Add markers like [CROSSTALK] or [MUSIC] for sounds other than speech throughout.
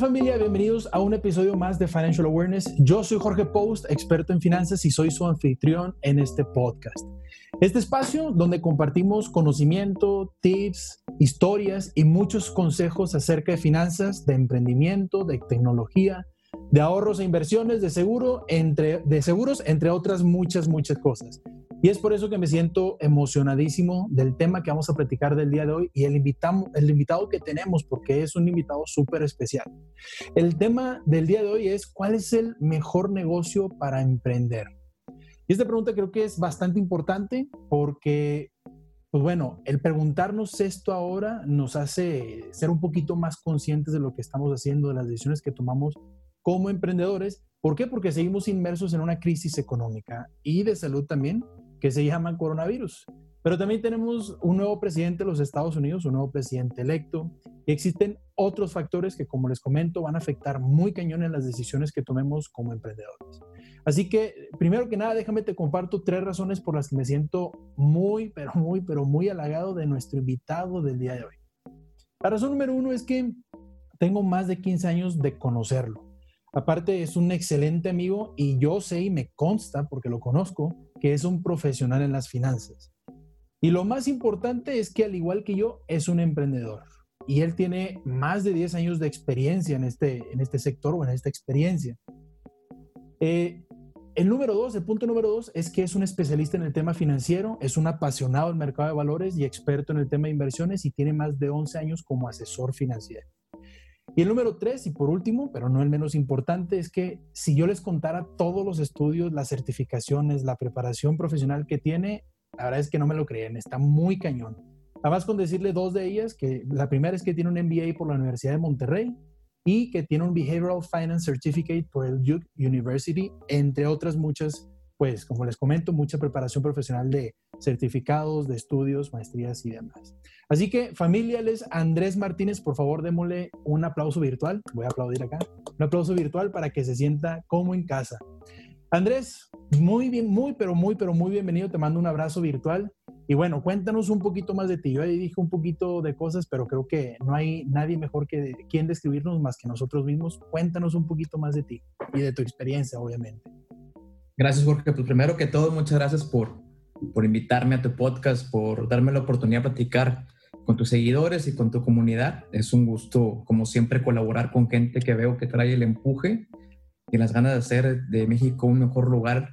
familia? Bienvenidos a un episodio más de Financial Awareness. Yo soy Jorge Post, experto en finanzas y soy su anfitrión en este podcast. Este espacio donde compartimos conocimiento, tips, historias y muchos consejos acerca de finanzas, de emprendimiento, de tecnología, de ahorros e inversiones, de seguro, entre, de seguros, entre otras muchas, muchas cosas. Y es por eso que me siento emocionadísimo del tema que vamos a platicar del día de hoy y el, el invitado que tenemos, porque es un invitado súper especial. El tema del día de hoy es cuál es el mejor negocio para emprender. Y esta pregunta creo que es bastante importante porque, pues bueno, el preguntarnos esto ahora nos hace ser un poquito más conscientes de lo que estamos haciendo, de las decisiones que tomamos como emprendedores. ¿Por qué? Porque seguimos inmersos en una crisis económica y de salud también que se llama coronavirus. Pero también tenemos un nuevo presidente de los Estados Unidos, un nuevo presidente electo, y existen otros factores que, como les comento, van a afectar muy cañón en las decisiones que tomemos como emprendedores. Así que, primero que nada, déjame te comparto tres razones por las que me siento muy, pero muy, pero muy halagado de nuestro invitado del día de hoy. La razón número uno es que tengo más de 15 años de conocerlo. Aparte, es un excelente amigo y yo sé y me consta, porque lo conozco, que es un profesional en las finanzas. Y lo más importante es que, al igual que yo, es un emprendedor. Y él tiene más de 10 años de experiencia en este, en este sector o en esta experiencia. Eh, el número dos, el punto número dos, es que es un especialista en el tema financiero, es un apasionado del mercado de valores y experto en el tema de inversiones y tiene más de 11 años como asesor financiero. Y el número tres, y por último, pero no el menos importante, es que si yo les contara todos los estudios, las certificaciones, la preparación profesional que tiene, la verdad es que no me lo creen, está muy cañón. Además con decirle dos de ellas, que la primera es que tiene un MBA por la Universidad de Monterrey y que tiene un Behavioral Finance Certificate por el Duke University, entre otras muchas, pues como les comento, mucha preparación profesional de certificados, de estudios, maestrías y demás. Así que, familia, les Andrés Martínez, por favor, démosle un aplauso virtual. Voy a aplaudir acá. Un aplauso virtual para que se sienta como en casa. Andrés, muy bien, muy, pero muy, pero muy bienvenido. Te mando un abrazo virtual. Y bueno, cuéntanos un poquito más de ti. Yo ahí dije un poquito de cosas, pero creo que no hay nadie mejor que quien describirnos más que nosotros mismos. Cuéntanos un poquito más de ti y de tu experiencia, obviamente. Gracias, Jorge. Pues primero que todo, muchas gracias por, por invitarme a tu podcast, por darme la oportunidad de platicar con tus seguidores y con tu comunidad. Es un gusto, como siempre, colaborar con gente que veo que trae el empuje y las ganas de hacer de México un mejor lugar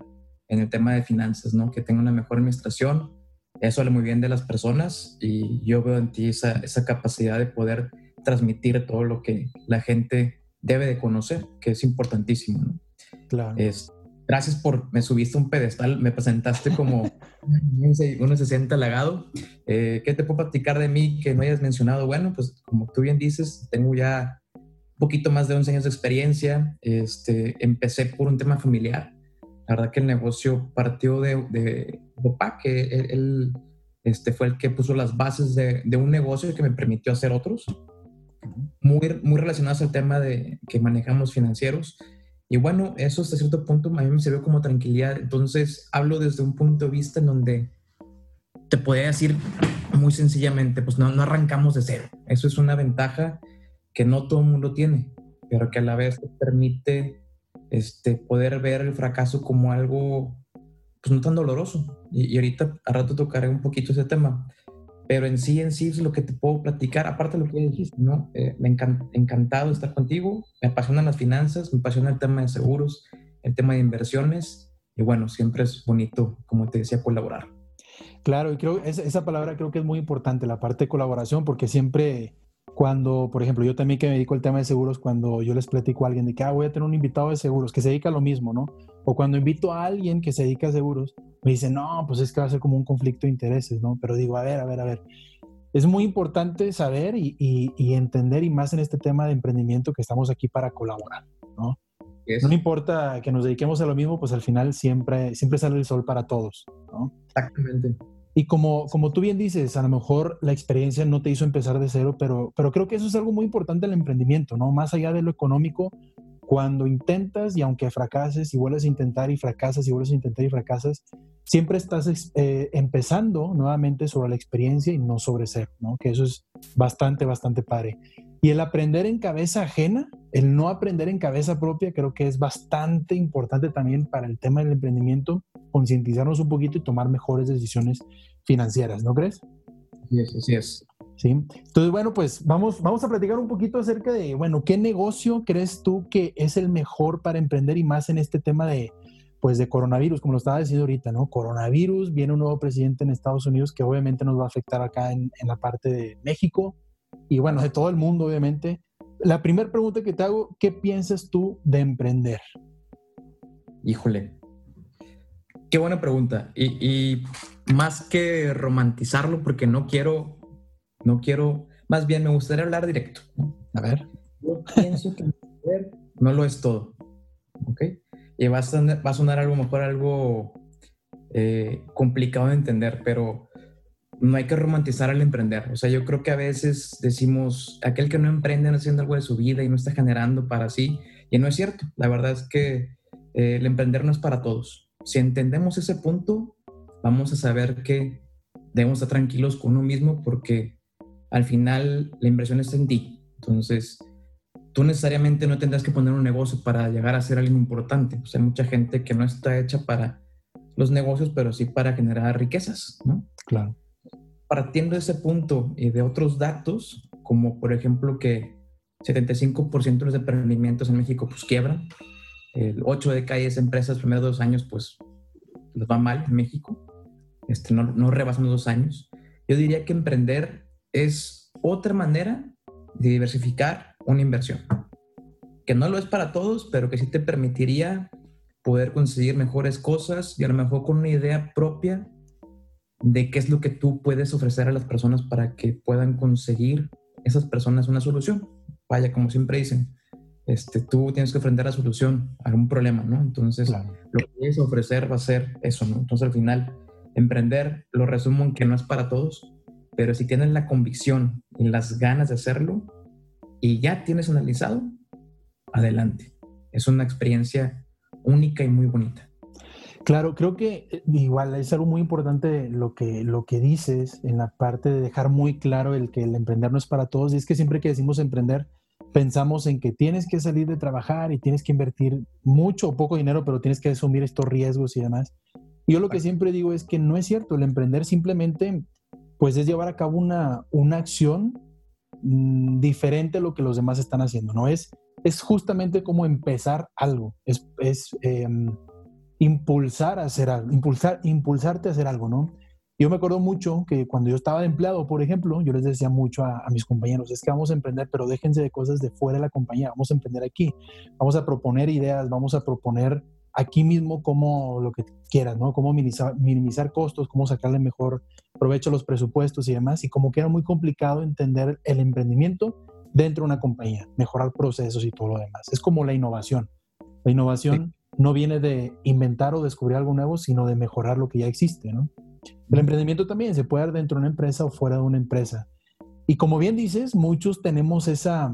en el tema de finanzas, ¿no? Que tenga una mejor administración. Eso habla muy bien de las personas y yo veo en ti esa, esa capacidad de poder transmitir todo lo que la gente debe de conocer, que es importantísimo, ¿no? Claro. Es, gracias por, me subiste un pedestal, me presentaste como [LAUGHS] se siente halagado. Eh, ¿Qué te puedo platicar de mí que no hayas mencionado? Bueno, pues como tú bien dices, tengo ya un poquito más de 11 años de experiencia. Este, empecé por un tema familiar. La verdad que el negocio partió de, de, papá, que él, este, fue el que puso las bases de, de un negocio que me permitió hacer otros, muy, muy relacionados al tema de que manejamos financieros. Y bueno, eso hasta cierto punto a mí me sirvió como tranquilidad. Entonces hablo desde un punto de vista en donde te podría decir muy sencillamente, pues no, no arrancamos de cero. Eso es una ventaja que no todo el mundo tiene, pero que a la vez te permite este, poder ver el fracaso como algo pues no tan doloroso. Y, y ahorita a rato tocaré un poquito ese tema pero en sí, en sí es lo que te puedo platicar, aparte de lo que dijiste, ¿no? Eh, me encanta encantado estar contigo, me apasionan las finanzas, me apasiona el tema de seguros, el tema de inversiones, y bueno, siempre es bonito, como te decía, colaborar. Claro, y creo esa, esa palabra creo que es muy importante, la parte de colaboración, porque siempre cuando, por ejemplo, yo también que me dedico al tema de seguros, cuando yo les platico a alguien de que ah, voy a tener un invitado de seguros que se dedica a lo mismo, ¿no? O cuando invito a alguien que se dedica a seguros, me dicen, no, pues es que va a ser como un conflicto de intereses, ¿no? Pero digo, a ver, a ver, a ver. Es muy importante saber y, y, entender, y más en este tema de emprendimiento, que estamos aquí para colaborar, ¿no? No importa que nos dediquemos a lo mismo, pues al final siempre, siempre sale el sol para todos, ¿no? Exactamente. Y como, como tú bien dices, a lo mejor la experiencia no te hizo empezar de cero, pero, pero creo que eso es algo muy importante en el emprendimiento, ¿no? Más allá de lo económico, cuando intentas y aunque fracases y vuelves a intentar y fracasas y vuelves a intentar y fracasas, siempre estás eh, empezando nuevamente sobre la experiencia y no sobre cero, ¿no? Que eso es bastante, bastante padre. Y el aprender en cabeza ajena el no aprender en cabeza propia creo que es bastante importante también para el tema del emprendimiento, concientizarnos un poquito y tomar mejores decisiones financieras, ¿no crees? Sí, así es. Sí. Entonces, bueno, pues vamos, vamos a platicar un poquito acerca de, bueno, ¿qué negocio crees tú que es el mejor para emprender y más en este tema de, pues, de coronavirus, como lo estaba diciendo ahorita, ¿no? Coronavirus, viene un nuevo presidente en Estados Unidos que obviamente nos va a afectar acá en, en la parte de México y, bueno, de todo el mundo, obviamente. La primera pregunta que te hago, ¿qué piensas tú de emprender? Híjole, qué buena pregunta. Y, y más que romantizarlo, porque no quiero no quiero, más bien me gustaría hablar directo. A ver. Yo pienso que no lo es todo. ¿Ok? Y va a sonar, va a sonar algo mejor, algo eh, complicado de entender, pero no hay que romantizar al emprender. O sea, yo creo que a veces decimos, aquel que no emprende no haciendo algo de su vida y no está generando para sí, y no es cierto. La verdad es que eh, el emprender no es para todos. Si entendemos ese punto, vamos a saber que debemos estar tranquilos con uno mismo porque al final la inversión está en ti. Entonces, tú necesariamente no tendrás que poner un negocio para llegar a ser alguien importante. O hay mucha gente que no está hecha para los negocios, pero sí para generar riquezas, ¿no? Claro. Partiendo de ese punto y de otros datos, como por ejemplo que 75% de los emprendimientos en México pues quiebran, el 8 de cada 10 empresas los primeros dos años pues les va mal en México, este, no, no rebasan los dos años. Yo diría que emprender es otra manera de diversificar una inversión, que no lo es para todos, pero que sí te permitiría poder conseguir mejores cosas y a lo mejor con una idea propia de qué es lo que tú puedes ofrecer a las personas para que puedan conseguir esas personas una solución. Vaya, como siempre dicen, este, tú tienes que ofrecer la solución a un problema, ¿no? Entonces, lo que quieres ofrecer va a ser eso, ¿no? Entonces, al final, emprender, lo resumo en que no es para todos, pero si tienes la convicción y las ganas de hacerlo y ya tienes analizado, adelante. Es una experiencia única y muy bonita. Claro, creo que eh, igual es algo muy importante lo que, lo que dices en la parte de dejar muy claro el que el emprender no es para todos. Y es que siempre que decimos emprender, pensamos en que tienes que salir de trabajar y tienes que invertir mucho o poco dinero, pero tienes que asumir estos riesgos y demás. Yo lo que siempre digo es que no es cierto, el emprender simplemente pues es llevar a cabo una, una acción mm, diferente a lo que los demás están haciendo, ¿no? Es, es justamente como empezar algo, es, es em, impulsar a hacer algo, impulsar, impulsarte a hacer algo, ¿no? Yo me acuerdo mucho que cuando yo estaba de empleado, por ejemplo, yo les decía mucho a, a, mis compañeros, es que vamos a emprender, pero déjense de cosas de fuera de la compañía, vamos a emprender aquí, vamos a proponer ideas, vamos a proponer aquí mismo cómo lo que quieras, ¿no? Cómo minimizar, minimizar costos, cómo sacarle mejor provecho a los presupuestos y demás. Y como que era muy complicado entender el emprendimiento dentro de una compañía, mejorar procesos y todo lo demás. Es como la innovación. La innovación no viene de inventar o descubrir algo nuevo, sino de mejorar lo que ya existe, ¿no? El emprendimiento también se puede dar dentro de una empresa o fuera de una empresa. Y como bien dices, muchos tenemos esa,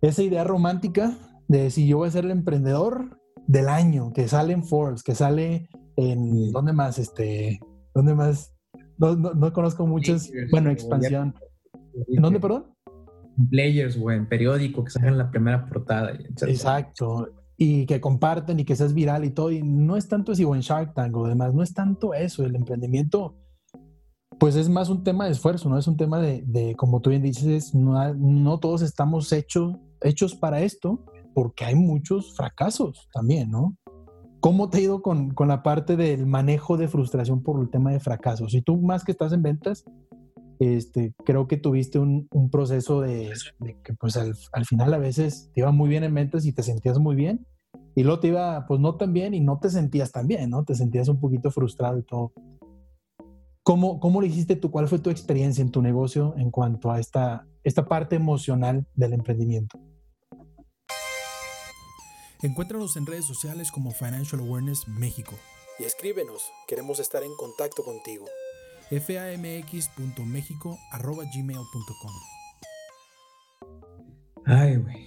esa idea romántica de decir yo voy a ser el emprendedor del año, que sale en Forbes, que sale en, ¿dónde más? Este, ¿dónde más? No, no, conozco muchos, bueno, expansión. ¿En dónde, perdón? Players o en periódico, que salgan la primera portada. Exacto. Y que comparten y que seas viral y todo. Y no es tanto así, o en Shark Tank o demás, no es tanto eso. El emprendimiento, pues es más un tema de esfuerzo, ¿no? Es un tema de, de como tú bien dices, no, no todos estamos hechos, hechos para esto porque hay muchos fracasos también, ¿no? ¿Cómo te ha ido con, con, la parte del manejo de frustración por el tema de fracasos? Si tú más que estás en ventas, este, creo que tuviste un, un proceso de, de, que pues al, al, final a veces te iba muy bien en ventas y te sentías muy bien y luego te iba pues no tan bien y no te sentías tan bien, ¿no? Te sentías un poquito frustrado y todo. ¿Cómo, cómo lo hiciste tú? ¿Cuál fue tu experiencia en tu negocio en cuanto a esta, esta parte emocional del emprendimiento? Encuéntranos en redes sociales como Financial Awareness México. Y escríbenos, queremos estar en contacto contigo. famx.mexico.gmail.com Ay, güey.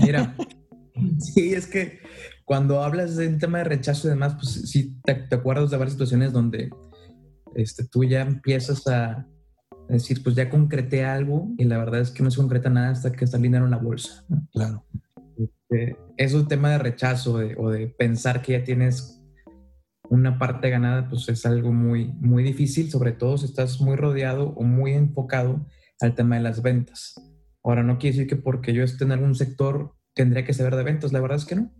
Mira, [LAUGHS] sí, es que cuando hablas de un tema de rechazo y demás, pues sí, te, te acuerdas de varias situaciones donde este, tú ya empiezas a, decir, pues ya concreté algo y la verdad es que no se concreta nada hasta que está el dinero en la bolsa. Claro. Este, es un tema de rechazo o de pensar que ya tienes una parte ganada, pues es algo muy, muy difícil, sobre todo si estás muy rodeado o muy enfocado al tema de las ventas. Ahora, no quiere decir que porque yo esté en algún sector tendría que saber de ventas, la verdad es que no.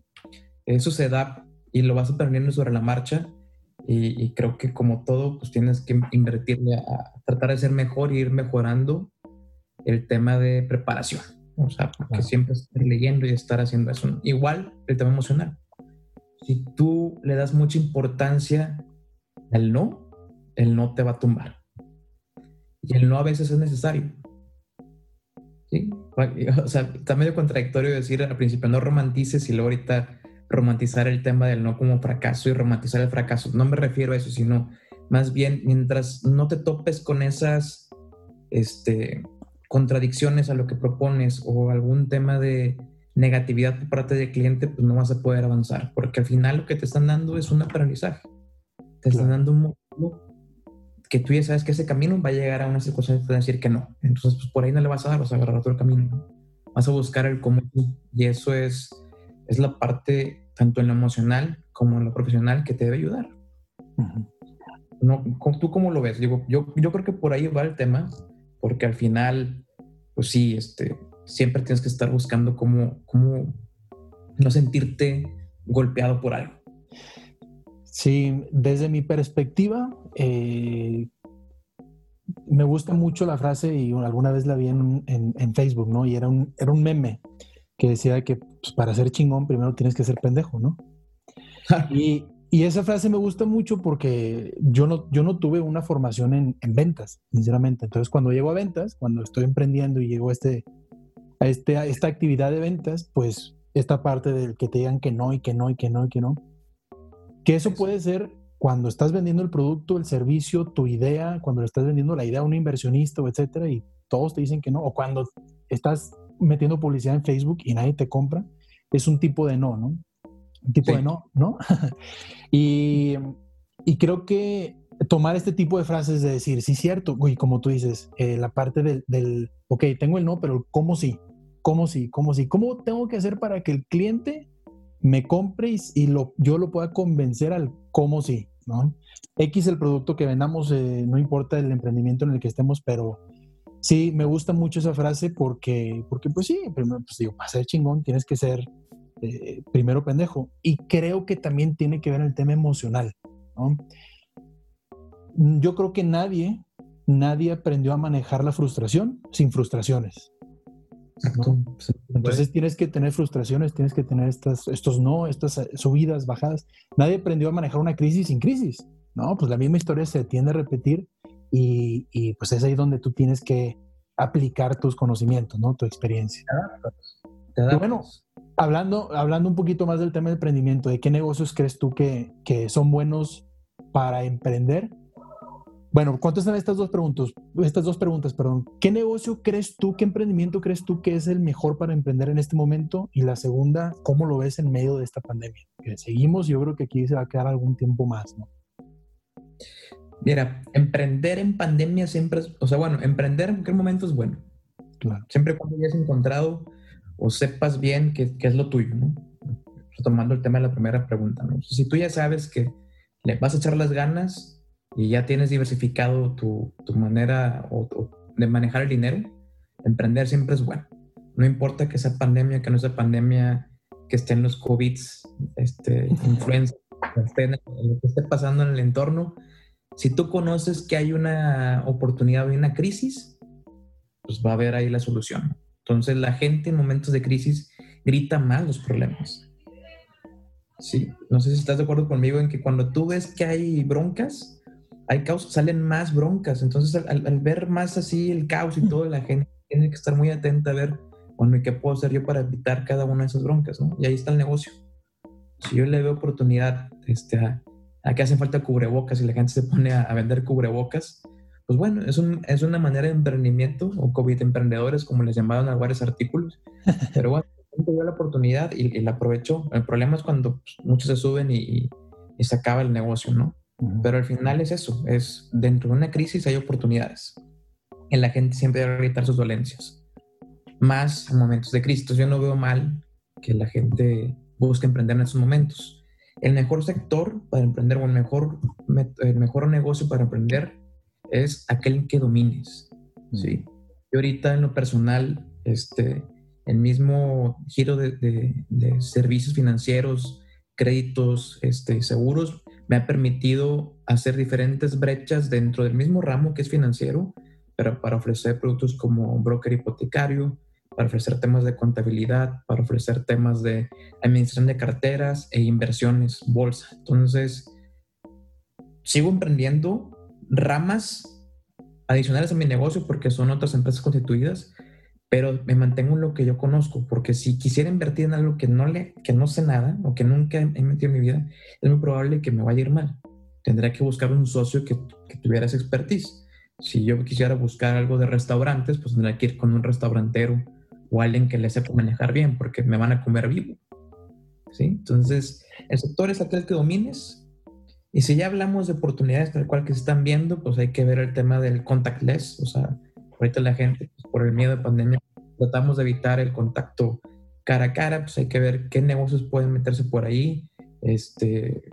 Eso se da y lo vas aprendiendo sobre la marcha y, creo que como todo, pues tienes que invertirle a, tratar de ser mejor e ir mejorando el tema de preparación. O sea, porque siempre estar leyendo y estar haciendo eso. Igual el tema emocional. Si tú le das mucha importancia al no, el no te va a tumbar. Y el no a veces es necesario. ¿Sí? [LAUGHS] O sea, está medio contradictorio decir al principio no romantices y luego ahorita romantizar el tema del no como fracaso y romantizar el fracaso. No me refiero a eso, sino más bien mientras no te topes con esas este, contradicciones a lo que propones o algún tema de negatividad por parte del cliente, pues no vas a poder avanzar, porque al final lo que te están dando es un aprendizaje. Te están dando un módulo que tú ya sabes que ese camino va a llegar a una situación que te va a decir que no. Entonces, pues por ahí no le vas a dar, vas a agarrar otro camino. Vas a buscar el cómo. Y eso es es la parte tanto en lo emocional como en lo profesional que te debe ayudar. no, ¿Tú cómo lo ves? Digo, yo, yo creo que por ahí va el tema, porque al final, pues sí, este, siempre tienes que estar buscando cómo, cómo no sentirte golpeado por algo. Sí, desde mi perspectiva, eh, me gusta mucho la frase y alguna vez la vi en, en, en, Facebook, ¿no? Y era un, era un meme que decía que pues, para ser chingón primero tienes que ser pendejo, ¿no? [LAUGHS] y, y, esa frase me gusta mucho porque yo no, yo no tuve una formación en, en, ventas, sinceramente. Entonces, cuando llego a ventas, cuando estoy emprendiendo y llego a, este, a, este, a esta actividad de ventas, pues esta parte del que te digan que no y que no y que no y que no, que eso puede ser cuando estás vendiendo el producto, el servicio, tu idea, cuando le estás vendiendo la idea a un inversionista o etcétera, y todos te dicen que no, o cuando estás metiendo publicidad en Facebook y nadie te compra, es un tipo de no, ¿no? Un tipo de no, ¿no? [LAUGHS] y, y, creo que tomar este tipo de frases de decir, sí, cierto, y como tú dices, eh, la parte del, del, ok, tengo el no, pero ¿cómo sí? ¿Cómo sí? ¿Cómo sí? ¿Cómo tengo que hacer para que el cliente me compre y, lo, yo lo pueda convencer al cómo sí? ¿no? X el producto que vendamos, eh, no importa el emprendimiento en el que estemos, pero Sí, me gusta mucho esa frase porque, porque pues sí, primero, pues digo, para ser chingón tienes que ser eh, primero pendejo. Y creo que también tiene que ver el tema emocional, ¿no? Yo creo que nadie, nadie aprendió a manejar la frustración sin frustraciones. Entonces tienes que tener frustraciones, tienes que tener estas, estos no, estas subidas, bajadas. Nadie aprendió a manejar una crisis sin crisis, ¿no? Pues la misma historia se tiende a repetir y, pues es ahí donde tú tienes que aplicar tus conocimientos, ¿no? Tu experiencia. Y bueno, hablando, hablando un poquito más del tema del emprendimiento, ¿de qué negocios crees tú que, que son buenos para emprender? Bueno, contestan estas dos preguntas, estas dos preguntas, perdón. ¿Qué negocio crees tú, qué emprendimiento crees tú que es el mejor para emprender en este momento? Y la segunda, ¿cómo lo ves en medio de esta pandemia? Que seguimos, yo creo que aquí se va a quedar algún tiempo más, ¿no? Mira, emprender en pandemia siempre es, o sea, bueno, emprender en cualquier momento es bueno. Claro. Siempre cuando hayas encontrado o sepas bien qué, es lo tuyo, ¿no? Retomando el tema de la primera pregunta, ¿no? Si tú ya sabes que le vas a echar las ganas y ya tienes diversificado tu, tu manera de manejar el dinero, emprender siempre es bueno. No importa que sea pandemia, que no sea pandemia, que estén los COVID, este, influenza, que lo que esté pasando en el entorno, si tú conoces que hay una oportunidad o una crisis, pues va a haber ahí la solución. Entonces la gente en momentos de crisis grita más los problemas. Sí, no sé si estás de acuerdo conmigo en que cuando tú ves que hay broncas, hay caos, salen más broncas. Entonces al, ver más así el caos y todo, la gente tiene que estar muy atenta a ver, bueno, ¿y qué puedo hacer yo para evitar cada una de esas broncas? ¿no? Y ahí está el negocio. Si yo le veo oportunidad este, a, aquí hacen falta cubrebocas y la gente se pone a, vender cubrebocas. Pues bueno, es, un, es una manera de emprendimiento o COVID emprendedores, como les llamaban a varios artículos. [LAUGHS] Pero bueno, dio la oportunidad y, la aprovechó. El problema es cuando pues, muchos se suben y, y, se acaba el negocio, ¿no? Pero al final es eso, es dentro de una crisis hay oportunidades. en la gente siempre debe evitar sus dolencias, más en momentos de crisis. Yo no veo mal que la gente busque emprender en esos momentos. El mejor sector para emprender o el mejor, el mejor negocio para emprender es aquel que domines. ¿sí? Yo ahorita en lo personal, este, el mismo giro de, servicios financieros, créditos, este, seguros, me ha permitido hacer diferentes brechas dentro del mismo ramo que es financiero, pero para ofrecer productos como broker hipotecario, para ofrecer temas de contabilidad, para ofrecer temas de administración de carteras e inversiones, bolsa. Entonces, sigo emprendiendo ramas adicionales a mi negocio porque son otras empresas constituidas, pero me mantengo en lo que yo conozco, porque si quisiera invertir en algo que no, le, que no sé nada o que nunca he metido en mi vida, es muy probable que me vaya a ir mal. Tendría que buscar un socio que, que tuviera esa expertise. Si yo quisiera buscar algo de restaurantes, pues tendría que ir con un restaurantero o alguien que le sepa manejar bien, porque me van a comer vivo. ¿Sí? Entonces, el sector es aquel que domines. Y si ya hablamos de oportunidades tal cual que se están viendo, pues hay que ver el tema del contactless, o sea, Ahorita la gente, pues, por el miedo de pandemia, tratamos de evitar el contacto cara a cara, pues hay que ver qué negocios pueden meterse por ahí, este,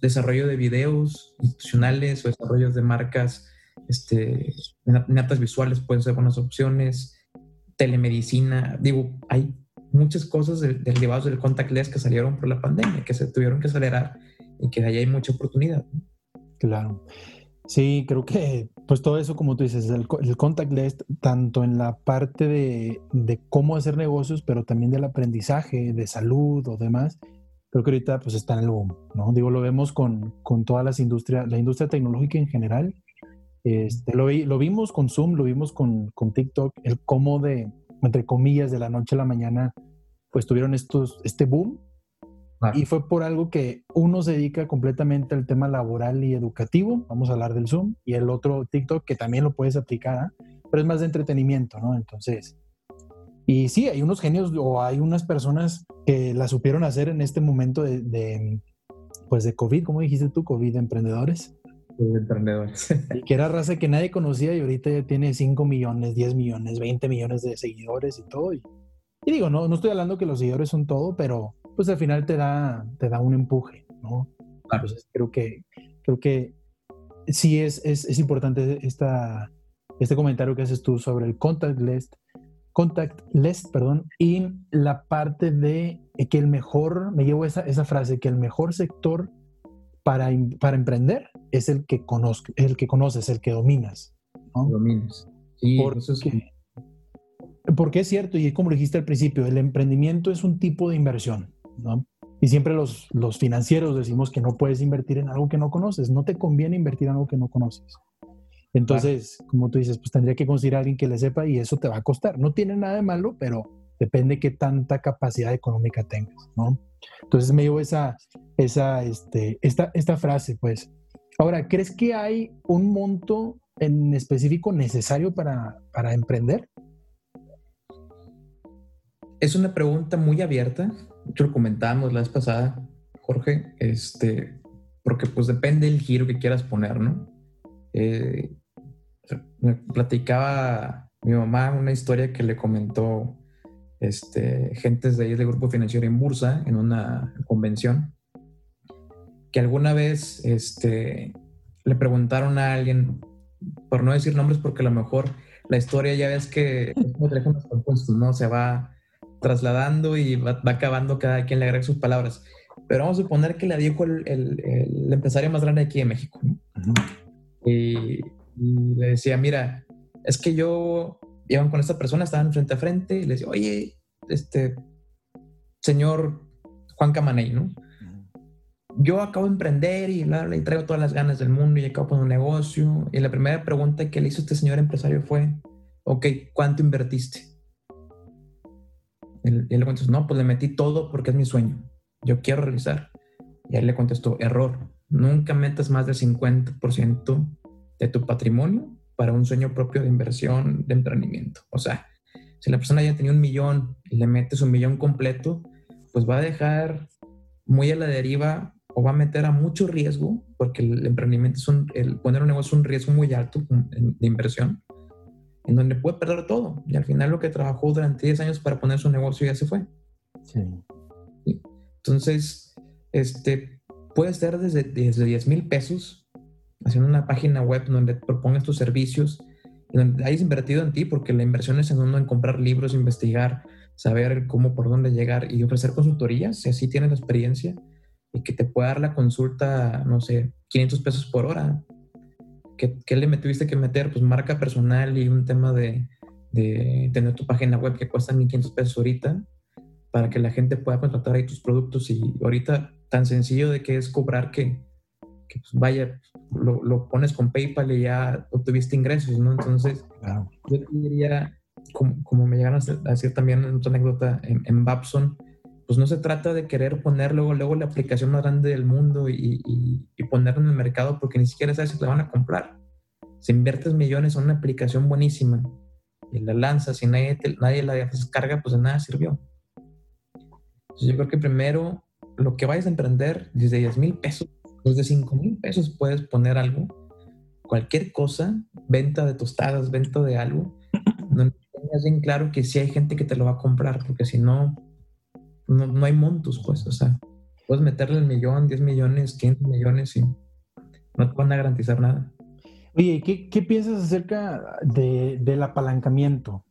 desarrollo de videos institucionales o desarrollos de marcas, este, natas visuales pueden ser buenas opciones, telemedicina, digo, hay muchas cosas derivadas del contactless que salieron por la pandemia, que se tuvieron que acelerar y que de ahí hay mucha oportunidad. Claro. Sí, creo que pues todo eso, como tú dices, el, el contactless, tanto en la parte de, de, cómo hacer negocios, pero también del aprendizaje, de salud o demás, creo que ahorita pues está en el boom, ¿no? Digo, lo vemos con, con todas las industrias, la industria tecnológica en general. Este, lo, lo vimos con Zoom, lo vimos con, con TikTok, el cómo de, entre comillas, de la noche a la mañana, pues tuvieron estos, este boom y fue por algo que uno se dedica completamente al tema laboral y educativo, vamos a hablar del Zoom, y el otro TikTok que también lo puedes aplicar, ¿ah? pero es más de entretenimiento, ¿no? Entonces, y sí, hay unos genios o hay unas personas que la supieron hacer en este momento de, pues de COVID, ¿cómo dijiste tú? COVID, emprendedores. emprendedores. y que era raza que nadie conocía y ahorita ya tiene 5 millones, 10 millones, 20 millones de seguidores y todo. Y, y digo, no, no estoy hablando que los seguidores son todo, pero pues al final te da, te da un empuje, ¿no? Entonces creo que, creo que sí es, es, es importante esta, este comentario que haces tú sobre el contactless, contactless, perdón, y la parte de que el mejor, me llevo esa, esa frase, que el mejor sector para, para emprender es el que, conozco, el que conoces, el que dominas. ¿no? Dominas. Sí, porque, eso es porque es cierto, y como dijiste al principio, el emprendimiento es un tipo de inversión. Y siempre los, los financieros decimos que no puedes invertir en algo que no conoces, no te conviene invertir en algo que no conoces. Entonces, como tú dices, pues tendría que conseguir a alguien que le sepa y eso te va a costar. No tiene nada de malo, pero depende qué tanta capacidad económica tengas, ¿no? Entonces me llevo esa, esa, este, esta, esta frase, pues. Ahora, ¿crees que hay un monto en específico necesario para, para emprender? Es una pregunta muy abierta lo comentábamos la vez pasada, Jorge, este, porque pues depende del giro que quieras poner, ¿no? Eh, me platicaba mi mamá una historia que le comentó este, gentes de ahí del grupo financiero en Bursa en una convención, que alguna vez este, le preguntaron a alguien, por no decir nombres porque a lo mejor la historia ya ves que es como teléfonos compuestos, ¿no? Se va trasladando y va, acabando cada quien le agrega sus palabras. Pero vamos a suponer que la dijo el, el, empresario más grande aquí de México. y, le decía, mira, es que yo iban con esta persona, estaban frente a frente y le decía, oye, este señor Juan Camaney, ¿no? Yo acabo de emprender y, y traigo todas las ganas del mundo y acabo con un negocio. Y la primera pregunta que le hizo este señor empresario fue, ok, ¿cuánto invertiste? Y él, le contestó, no, pues le metí todo porque es mi sueño. Yo quiero realizar. Y él le contestó, error. Nunca metas más del 50% de tu patrimonio para un sueño propio de inversión, de emprendimiento. O sea, si la persona ya tenía un millón y le metes un millón completo, pues va a dejar muy a la deriva o va a meter a mucho riesgo, porque el emprendimiento es un, el poner un negocio es un riesgo muy alto de inversión en donde puede perder todo. Y al final lo que trabajó durante 10 años para poner su negocio ya se fue. Sí. Entonces, este, puede ser desde, desde 10 mil pesos, haciendo una página web donde propongas tus servicios, donde hayas invertido en ti, porque la inversión es en uno en comprar libros, investigar, saber cómo, por dónde llegar y ofrecer consultorías, si así tienes la experiencia, y que te pueda dar la consulta, no sé, 500 pesos por hora. ¿Qué, qué le tuviste que meter? Pues marca personal y un tema de, de tener tu página web que cuesta 1.500 pesos ahorita para que la gente pueda contratar ahí tus productos y ahorita tan sencillo de que es cobrar que, que pues vaya, lo, lo, pones con PayPal y ya obtuviste ingresos, ¿no? Entonces, yo diría, como, como, me llegaron a decir también en otra anécdota en, en Babson, pues no se trata de querer poner luego, luego la aplicación más grande del mundo y, y, y ponerla en el mercado porque ni siquiera sabes si la van a comprar. Si inviertes millones en una aplicación buenísima y la lanzas y nadie, te, nadie la descarga, pues de nada sirvió. Entonces yo creo que primero lo que vayas a emprender desde 10 mil pesos, desde 5 mil pesos puedes poner algo, cualquier cosa, venta de tostadas, venta de algo, no tengas bien claro que sí hay gente que te lo va a comprar, porque si no, no, no hay montos, pues, o sea, puedes meterle el millón, 10 millones, 15 millones y no te van a garantizar nada. Oye, ¿qué, qué piensas acerca de, del apalancamiento?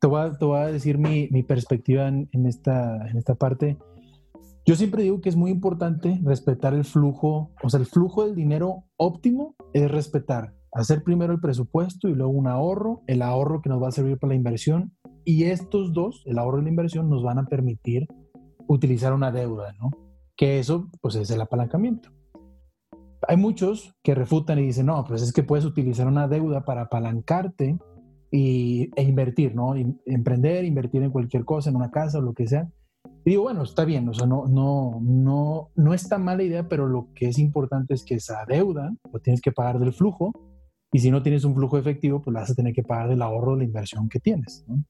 Te voy a, te voy a decir mi, mi perspectiva en, en, esta, en esta parte. Yo siempre digo que es muy importante respetar el flujo, o sea, el flujo del dinero óptimo es respetar, hacer primero el presupuesto y luego un ahorro, el ahorro que nos va a servir para la inversión y estos dos, el ahorro y la inversión, nos van a permitir utilizar una deuda, ¿no? Que eso, pues, es el apalancamiento. Hay muchos que refutan y dicen, no, pues es que puedes utilizar una deuda para apalancarte y, e invertir, ¿no? emprender, invertir en cualquier cosa, en una casa o lo que sea. Y digo, bueno, está bien, o sea, no, no, no, no está mala idea, pero lo que es importante es que esa deuda lo tienes que pagar del flujo y si no tienes un flujo efectivo, pues la vas a tener que pagar del ahorro de la inversión que tienes. ¿no?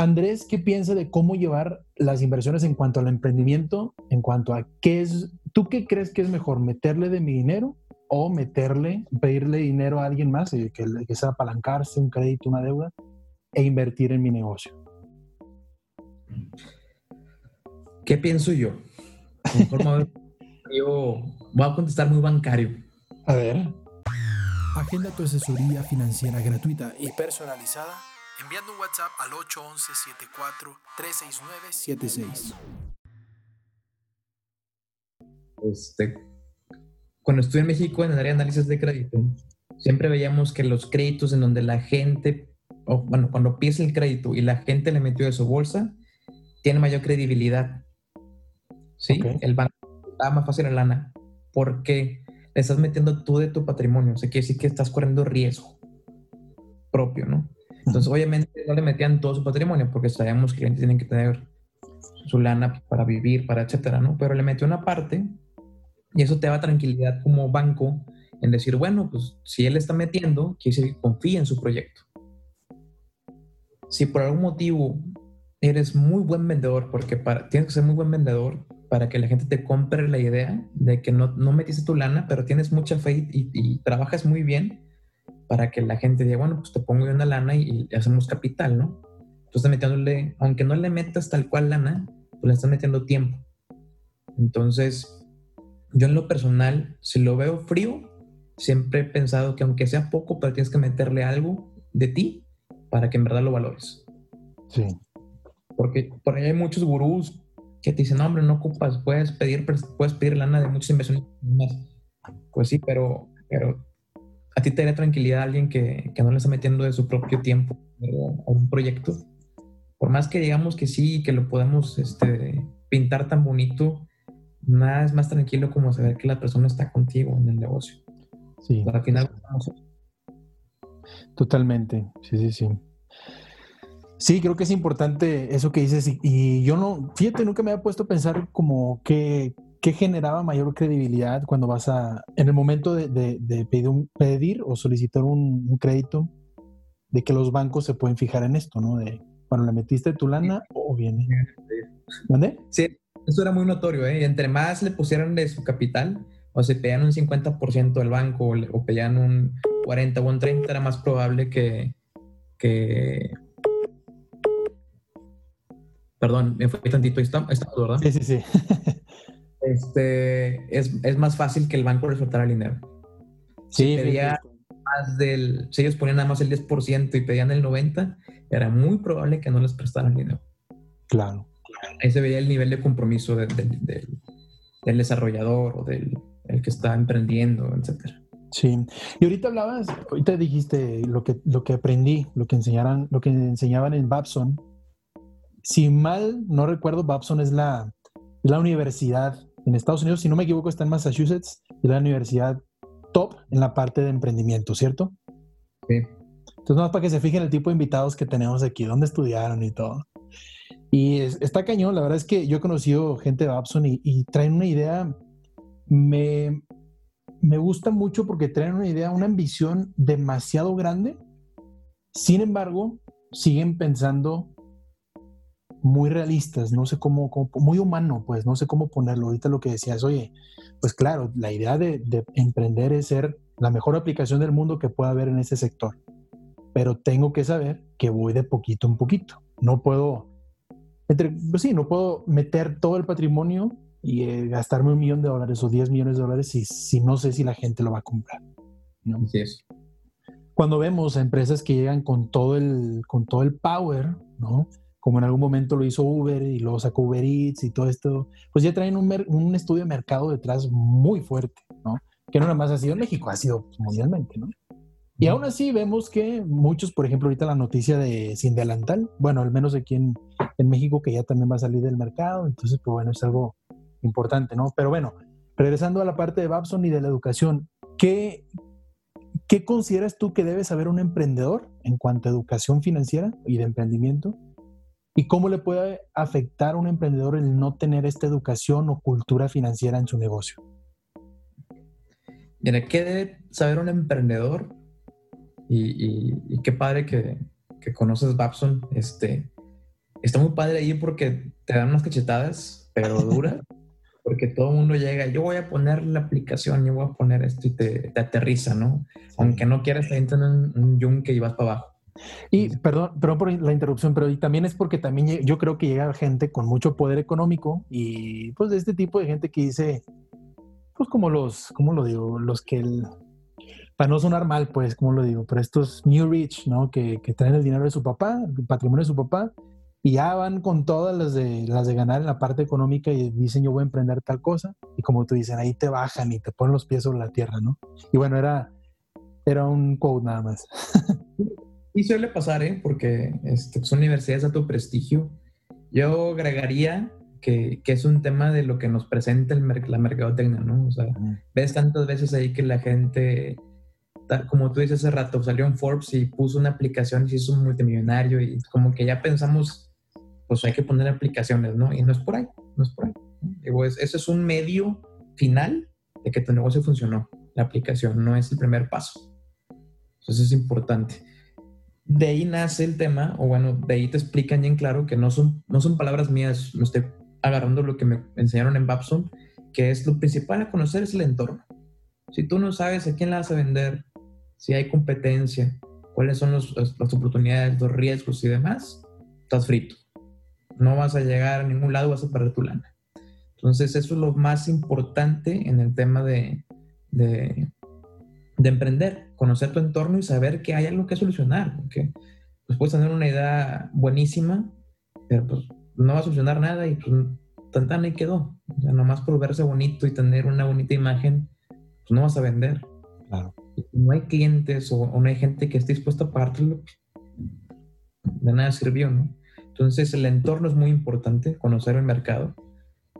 Andrés, ¿qué piensa de cómo llevar las inversiones en cuanto al emprendimiento? En cuanto a qué es, ¿tú qué crees que es mejor, meterle de mi dinero o meterle, pedirle dinero a alguien más, eh, que, que sea apalancarse, un crédito, una deuda, e invertir en mi negocio? ¿Qué pienso yo? [LAUGHS] yo voy a contestar muy bancario. A ver. Agenda tu asesoría financiera gratuita y personalizada enviando un WhatsApp al 811-74-369-76. Este, cuando estuve en México en el área de análisis de crédito, siempre veíamos que los créditos en donde la gente, o bueno, cuando pides el crédito y la gente le metió de su bolsa, tiene mayor credibilidad. ¿Sí? Okay. El banco da más fácil la lana porque le estás metiendo tú de tu patrimonio. O sea, quiere decir que estás corriendo riesgo propio, ¿no? Entonces, obviamente, no le metían todo su patrimonio porque sabíamos que tienen que tener su lana para vivir, para etcétera, ¿no? Pero le metió una parte y eso te da tranquilidad como banco en decir, bueno, pues si él está metiendo, quiere decir que confía en su proyecto. Si por algún motivo eres muy buen vendedor, porque para, tienes que ser muy buen vendedor para que la gente te compre la idea de que no, no metiste tu lana, pero tienes mucha fe y, y trabajas muy bien, para que la gente diga, bueno, pues te pongo una lana y, y hacemos capital, ¿no? Tú estás metiéndole, aunque no le metas tal cual lana, pues le estás metiendo tiempo. Entonces, yo en lo personal, si lo veo frío, siempre he pensado que aunque sea poco, pero tienes que meterle algo de ti para que en verdad lo valores. Sí. Porque por ahí hay muchos gurús que te dicen, no, hombre, no ocupas, puedes pedir, puedes pedir lana de muchas inversiones más. Pues sí, pero, pero a ti te daría tranquilidad a alguien que, que, no le está metiendo de su propio tiempo a un proyecto. Por más que digamos que sí, que lo podemos este, pintar tan bonito, nada es más tranquilo como saber que la persona está contigo en el negocio. Sí. al final. Totalmente, sí, sí, sí. Sí, creo que es importante eso que dices y, y, yo no, fíjate, nunca me había puesto a pensar como que, ¿qué generaba mayor credibilidad cuando vas a, en el momento de, de, de pedir, un, pedir, o solicitar un, un, crédito, de que los bancos se pueden fijar en esto, ¿no? De cuando le metiste tu lana o viene. ¿Dónde? Sí, eso era muy notorio, ¿eh? Entre más le pusieran de su capital, o se pedían un 50% del banco o, o pedían un 40 o un 30, era más probable que, que Perdón, me fui tantito. Está ¿verdad? Sí, sí, sí. [LAUGHS] este, es, es, más fácil que el banco le soltara el dinero. Sí, si pedía más del, si ellos ponían nada más el 10% y pedían el 90%, era muy probable que no les prestaran dinero. Claro. Ahí se veía el nivel de compromiso del, del desarrollador o del el que está emprendiendo, etcétera. Sí, y ahorita hablabas, ahorita dijiste lo que, lo que aprendí, lo que enseñaran, lo que enseñaban en Babson, si mal no recuerdo, Babson es la, la universidad en Estados Unidos, si no me equivoco, está en Massachusetts, y la universidad top en la parte de emprendimiento, ¿cierto? Sí. Entonces, más para que se fijen el tipo de invitados que tenemos aquí, dónde estudiaron y todo. Y está cañón, la verdad es que yo he conocido gente de Babson y, traen una idea, me, me gusta mucho porque traen una idea, una ambición demasiado grande. Sin embargo, siguen pensando muy realistas, no sé cómo, muy humano, pues no sé cómo ponerlo. Ahorita lo que decías, oye, pues claro, la idea de, emprender es ser la mejor aplicación del mundo que pueda haber en ese sector, pero tengo que saber que voy de poquito en poquito. No puedo, entre, pues sí, no puedo meter todo el patrimonio y eh, gastarme un millón de dólares o 10 millones de dólares si, si no sé si la gente lo va a comprar. ¿no? Así es. Cuando vemos a empresas que llegan con todo el, con todo el power, ¿no? Como en algún momento lo hizo Uber y luego sacó Uber Eats y todo esto, pues ya traen un, un estudio de mercado detrás muy fuerte, ¿no? Que no nada más ha sido en México, ha sido mundialmente, ¿no? Y aún así vemos que muchos, por ejemplo, ahorita la noticia de Sin Delantal, bueno, al menos aquí en, en México, que ya también va a salir del mercado, entonces, pues bueno, es algo importante, ¿no? Pero bueno, regresando a la parte de Babson y de la educación, ¿qué, ¿qué consideras tú que debe saber un emprendedor en cuanto a educación financiera y de emprendimiento? ¿Y cómo le puede afectar a un emprendedor el no tener esta educación o cultura financiera en su negocio? Mira, ¿qué debe saber un emprendedor? Y, qué padre que, que, conoces Babson. Este, está muy padre ahí porque te dan unas cachetadas, pero [LAUGHS] duras. porque todo el mundo llega, yo voy a poner la aplicación, yo voy a poner esto y te, aterriza, ¿no? Aunque no quieras, te entran un, un yunque y vas para abajo. Y perdón, perdón por la interrupción, pero también es porque también yo creo que llega gente con mucho poder económico y pues de este tipo de gente que dice, pues como los, ¿cómo lo digo? Los que, el, para no sonar mal, pues, ¿cómo lo digo? Pero estos New Rich, ¿no? Que, que traen el dinero de su papá, el patrimonio de su papá, y ya van con todas las de, las de ganar en la parte económica y dicen yo voy a emprender tal cosa, y como tú dices, ahí te bajan y te ponen los pies sobre la tierra, ¿no? Y bueno, era, era un quote nada más. [LAUGHS] Y suele pasar, ¿eh? Porque este, pues, universidades a tu prestigio. Yo agregaría que, que, es un tema de lo que nos presenta el la mercadotecnia, ¿no? O sea, ves tantas veces ahí que la gente, como tú dices hace rato, salió en Forbes y puso una aplicación y se hizo un multimillonario y como que ya pensamos, pues hay que poner aplicaciones, ¿no? Y no es por ahí, no es por ahí. Digo, es, eso es un medio final de que tu negocio funcionó, la aplicación, no es el primer paso. Entonces es importante de ahí nace el tema, o bueno, de ahí te explican bien claro que no son, no son palabras mías, me estoy agarrando lo que me enseñaron en Babson, que es lo principal a conocer es el entorno. Si tú no sabes a quién la vas a vender, si hay competencia, cuáles son las oportunidades, los riesgos y demás, estás frito. No vas a llegar a ningún lado, vas a perder tu lana. Entonces, eso es lo más importante en el tema de, de, de emprender, conocer tu entorno y saber que hay algo que solucionar, porque pues puedes tener una idea buenísima, pero pues no va a solucionar nada y pues tan tan ahí quedó. O sea, nomás por verse bonito y tener una bonita imagen, pues no vas a vender. Claro. no hay clientes o, no hay gente que esté dispuesta a pagártelo, de nada sirvió, ¿no? Entonces el entorno es muy importante, conocer el mercado.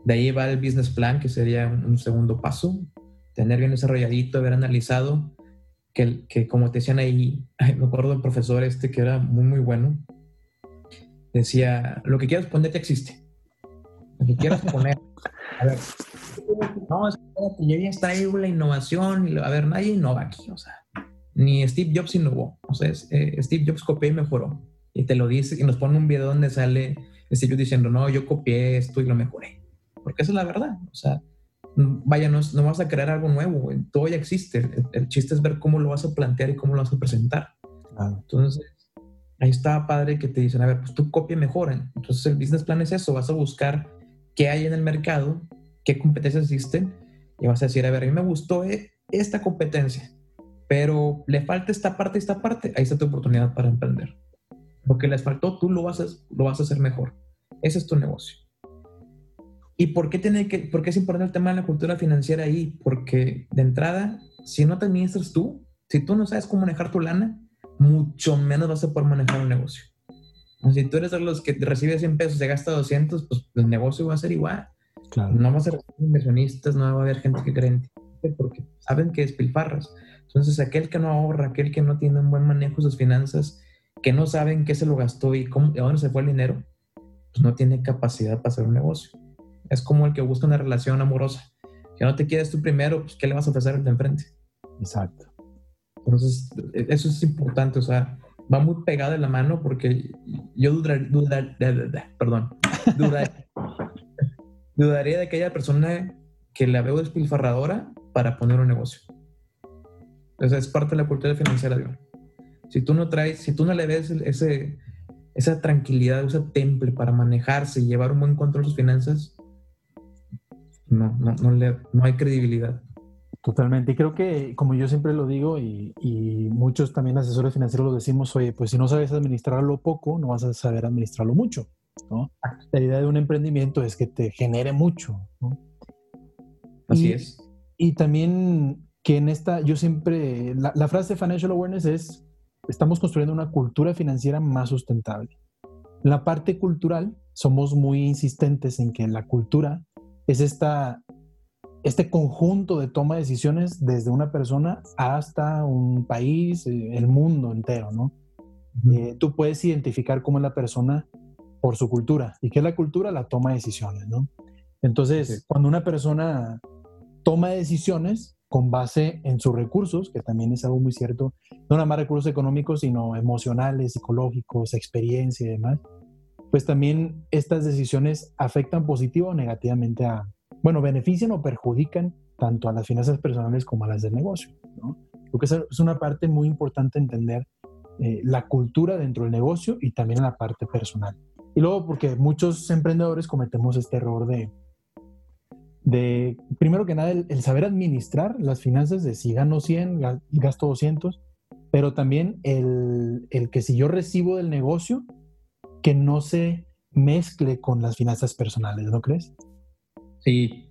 De ahí va el business plan, que sería un segundo paso, tener bien desarrolladito, haber analizado, que, que como te decían ahí, [LAUGHS] me acuerdo del profesor este que era muy, muy bueno, decía, lo que quieras poner te existe. Lo que quieras poner. [LAUGHS] A ver, no, yo ya está ahí la innovación, a ver, nadie innova aquí, o sea, ni Steve Jobs innovó, o sea, eh, Steve Jobs copió y mejoró, y te lo dice, y nos pone un video donde sale Steve Jobs diciendo, no, yo copié esto y lo mejoré, porque esa es la verdad, o sea, vaya, no, no vas a crear algo nuevo, todo ya existe. El, chiste es ver cómo lo vas a plantear y cómo lo vas a presentar. Entonces, ahí está padre que te dicen, a ver, pues tú copia mejor. Entonces el business plan es eso, vas a buscar qué hay en el mercado, qué competencias existen y vas a decir, a ver, a mí me gustó eh, esta competencia, pero le falta esta parte, esta parte, ahí está tu oportunidad para emprender. Lo que les faltó, tú lo vas a, lo vas a hacer mejor. Ese es tu negocio. ¿Y por qué, tiene que, por qué es importante el tema de la cultura financiera ahí? Porque de entrada, si no te administras tú, si tú no sabes cómo manejar tu lana, mucho menos vas a poder manejar un negocio. Si tú eres de los que recibe 100 pesos y gasta 200, pues el negocio va a ser igual. No va a ser inversionistas, no va a haber gente que cree en ti, porque saben que despilfarras. Entonces, aquel que no ahorra, aquel que no tiene un buen manejo de sus finanzas, que no saben qué se lo gastó y cómo, a dónde se fue el dinero, pues no tiene capacidad para hacer un negocio. Es como el que busca una relación amorosa. Si no te quieres tú primero, pues ¿qué le vas a ofrecer al de enfrente? Exacto. Entonces, e, eso es importante, o sea, va muy pegado de la mano porque yo dudaría, perdón, [LAUGHS] dudaría de aquella persona que la veo despilfarradora para poner un negocio. Entonces, es parte de la cultura financiera, digo. Si tú no traes, si tú no le ves ese, esa tranquilidad, ese temple para manejarse y llevar un buen control de sus finanzas, no, no, no, le, no hay credibilidad. Totalmente. Y creo que, como yo siempre lo digo, y, y, muchos también asesores financieros lo decimos, oye, pues si no sabes administrarlo poco, no vas a saber administrarlo mucho. ¿no? La idea de un emprendimiento es que te genere mucho. ¿no? Así es. Y también que en esta, yo siempre, la, la frase de Financial Awareness es, estamos construyendo una cultura financiera más sustentable. En la parte cultural, somos muy insistentes en que la cultura es esta este conjunto de toma de decisiones desde una persona hasta un país, eh, el mundo entero, ¿no? Eh, tú puedes identificar cómo es la persona por su cultura. ¿Y qué es la cultura? La toma de decisiones, ¿no? Entonces, cuando una persona toma decisiones con base en sus recursos, que también es algo muy cierto, no nada más recursos económicos, sino emocionales, psicológicos, experiencia y demás, pues también estas decisiones afectan positivo o negativamente a, bueno, benefician o perjudican tanto a las finanzas personales como a las del negocio. ¿no? Que es una parte muy importante entender eh, la cultura dentro del negocio y también la parte personal. Y luego porque muchos emprendedores cometemos este error de, de primero que nada, el, saber administrar las finanzas de si gano 100, gasto 200, pero también el, el que si yo recibo del negocio, que no se mezcle con las finanzas personales, ¿no crees? Sí,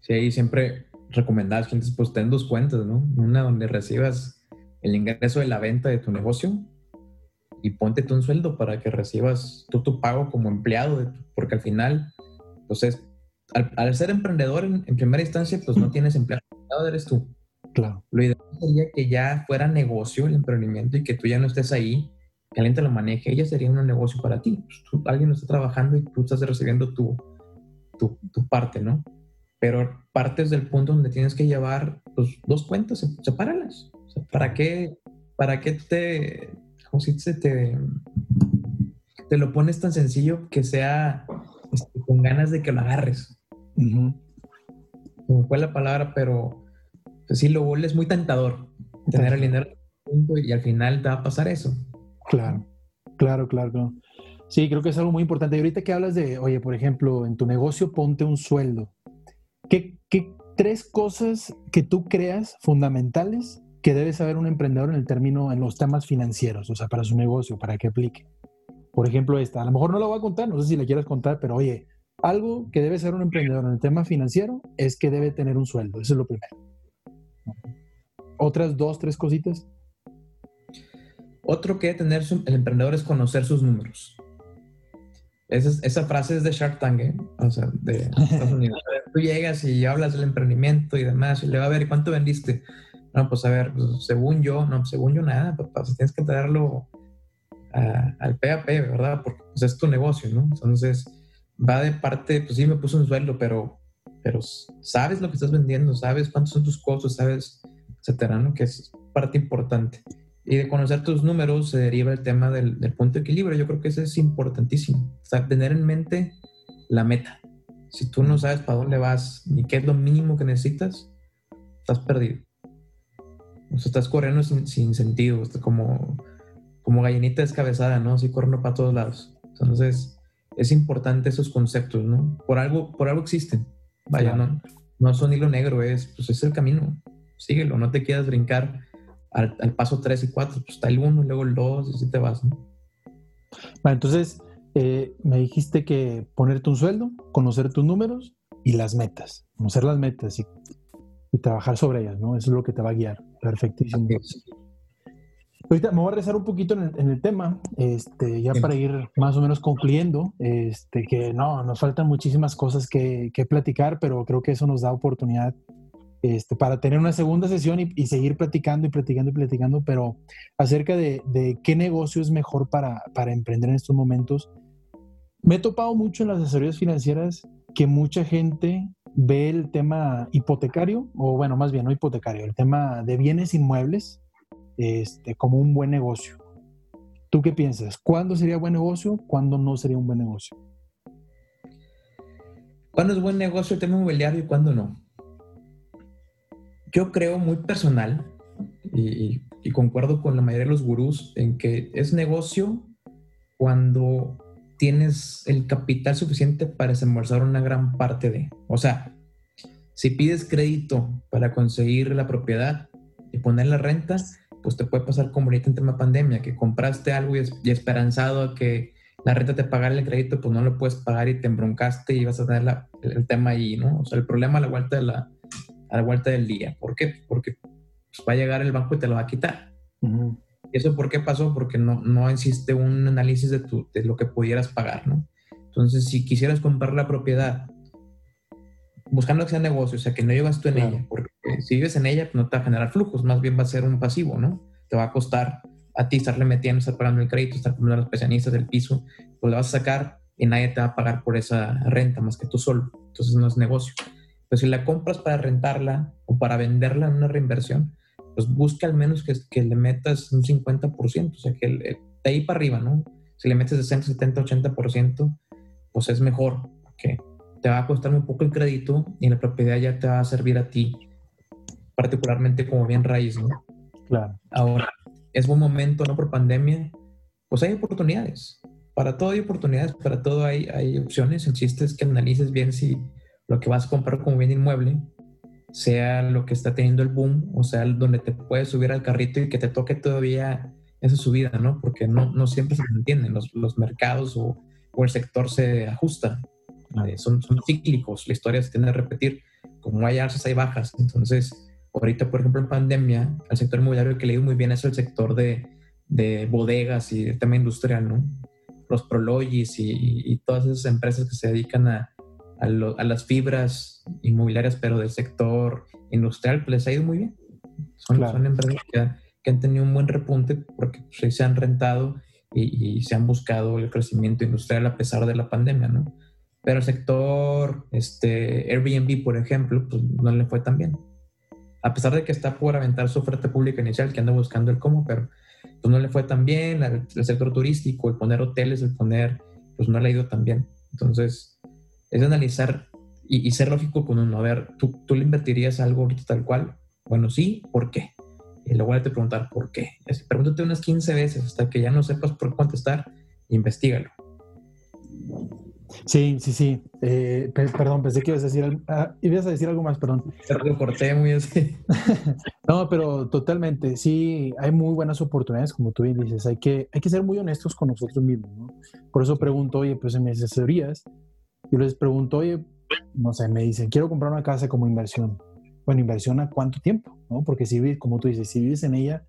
sí, ahí siempre recomendás gente, pues ten dos cuentas, ¿no? Una donde recibas el ingreso de la venta de tu negocio y ponte tú un sueldo para que recibas tú tu pago como empleado, porque al final, pues es, al, ser emprendedor en, primera instancia, pues no [LAUGHS] tienes empleado, eres tú. Claro. Lo ideal sería que ya fuera negocio el emprendimiento y que tú ya no estés ahí, que alguien te lo maneje, ella sería un negocio para ti. Pues, alguien está trabajando y tú estás recibiendo tu, tu, parte, ¿no? Pero partes del punto donde tienes que llevar pues, dos cuentas, sepáralas. ¿Para qué, para qué te, si te, te lo pones tan sencillo que sea este, con ganas de que lo agarres? Como fue la palabra, pero pues, sí, lo es muy tentador tener el dinero y al final te va a pasar eso. Claro, claro, claro. Sí, creo que es algo muy importante. Y ahorita que hablas de, oye, por ejemplo, en tu negocio ponte un sueldo. ¿Qué, tres cosas que tú creas fundamentales que debe saber un emprendedor en el término, en los temas financieros, o sea, para su negocio, para que aplique? Por ejemplo, esta, a lo mejor no lo voy a contar, no sé si la quieras contar, pero oye, algo que debe ser un emprendedor en el tema financiero es que debe tener un sueldo, eso es lo primero. Otras dos, tres cositas. Otro que debe tener el emprendedor es conocer sus números. Esa, frase es de Shark Tank, ¿eh? o sea, de Estados [LAUGHS] Unidos. Tú llegas y hablas del emprendimiento y demás, y le va a ver, ¿cuánto vendiste? No, pues a ver, pues, según yo, no, según yo nada, papá, pues, tienes que traerlo al PAP, ¿verdad? Porque pues, es tu negocio, ¿no? Entonces, va de parte, pues sí, me puso un sueldo, pero, pero sabes lo que estás vendiendo, sabes cuántos son tus costos, sabes, etcétera, ¿no? Que es parte importante. Y de conocer tus números se deriva el tema del, punto de equilibrio. Yo creo que eso es importantísimo. O sea, tener en mente la meta. Si tú no sabes para dónde vas ni qué es lo mínimo que necesitas, estás perdido. O sea, estás corriendo sin, sin sentido. como, como gallinita descabezada, ¿no? Así corriendo para todos lados. Entonces, es importante esos conceptos, ¿no? Por algo, por algo existen. Vaya, no, no son hilo negro, es, pues es el camino. Síguelo, no te quieras brincar al, paso 3 y 4, pues está el 1, luego el 2 y así te vas, ¿no? Bueno, entonces, eh, me dijiste que ponerte un sueldo, conocer tus números y las metas. Conocer las metas y, trabajar sobre ellas, ¿no? Eso es lo que te va a guiar. Perfectísimo. Ahorita me voy a rezar un poquito en el, tema, este, ya para ir más o menos concluyendo, este, que no, nos faltan muchísimas cosas que, que platicar, pero creo que eso nos da oportunidad este, para tener una segunda sesión y, seguir platicando y platicando y platicando, pero acerca de, qué negocio es mejor para, para, emprender en estos momentos. Me he topado mucho en las asesorías financieras que mucha gente ve el tema hipotecario, o bueno, más bien no hipotecario, el tema de bienes inmuebles este, como un buen negocio. ¿Tú qué piensas? ¿Cuándo sería buen negocio? ¿Cuándo no sería un buen negocio? ¿Cuándo es buen negocio el tema inmobiliario y cuándo no? Yo creo muy personal y, concuerdo con la mayoría de los gurús en que es negocio cuando tienes el capital suficiente para desembolsar una gran parte de. O sea, si pides crédito para conseguir la propiedad y poner la renta, pues te puede pasar como ahorita en tema pandemia, que compraste algo y, esperanzado a que la renta te pagara el crédito, pues no lo puedes pagar y te embroncaste y vas a tener el, tema ahí, ¿no? O sea, el problema a la vuelta de la, a la vuelta del día. ¿Por qué? Porque pues, va a llegar el banco y te lo va a quitar. ¿Y eso por qué pasó? Porque no, no existe un análisis de, tu, de lo que pudieras pagar, ¿no? Entonces, si quisieras comprar la propiedad buscando que sea negocio, o sea, que no llevas tú en ella, porque si vives en ella, pues no te va a generar flujos, más bien va a ser un pasivo, ¿no? Te va a costar a ti estarle metiendo, estar pagando el crédito, estar poniendo a los pensionistas del piso, pues le vas a sacar y nadie te va a pagar por esa renta más que tú solo. Entonces no es negocio. Pero si la compras para rentarla o para venderla en una reinversión, pues busca al menos que, que le metas un 50%, o sea, que de ahí para arriba, ¿no? Si le metes 60, 70, 80%, pues es mejor, porque te va a costar un poco el crédito y la propiedad ya te va a servir a ti, particularmente como bien raíz, ¿no? Claro. Ahora, es buen momento, ¿no? Por pandemia, pues hay oportunidades. Para todo hay oportunidades, para todo hay, hay opciones. El chiste es que analices bien si lo que vas a comprar como bien inmueble sea lo que está teniendo el boom, o sea, donde te puedes subir al carrito y que te toque todavía esa subida, ¿no? Porque no, no siempre se entienden, los, los mercados o, o, el sector se ajusta. Eh, son, son, cíclicos, la historia se tiende a repetir, como hay alzas, hay bajas. Entonces, ahorita, por ejemplo, en pandemia, el sector inmobiliario que le muy bien es el sector de, de bodegas y el tema industrial, ¿no? Los Prologis y, y, todas esas empresas que se dedican a, a, las fibras inmobiliarias, pero del sector industrial, pues les ha ido muy bien. Son, son empresas que, que, han tenido un buen repunte porque pues, se han rentado y, y, se han buscado el crecimiento industrial a pesar de la pandemia, ¿no? Pero el sector este, Airbnb, por ejemplo, pues no le fue tan bien. A pesar de que está por aventar su oferta pública inicial, que anda buscando el cómo, pero pues no le fue tan bien. El, sector turístico, el poner hoteles, el poner, pues no le ha ido tan bien. Entonces, es analizar y, ser lógico con uno. A ver, ¿tú, ¿tú, le invertirías algo ahorita tal cual? Bueno, sí, ¿por qué? Y luego te preguntar por qué. pregúntate unas 15 veces hasta que ya no sepas por qué contestar, investigalo. Sí, sí, sí. Eh, perdón, pensé que ibas a decir, ah, ibas a decir algo más, perdón. Lo corté muy así. [LAUGHS] no, pero totalmente. Sí, hay muy buenas oportunidades, como tú bien dices. Hay que, hay que ser muy honestos con nosotros mismos. ¿no? Por eso pregunto, oye, pues en mis asesorías, yo les pregunto, oye, no sé, me dicen, quiero comprar una casa como inversión. Bueno, inversión a cuánto tiempo, ¿no? Porque si como tú dices, si vives en ella,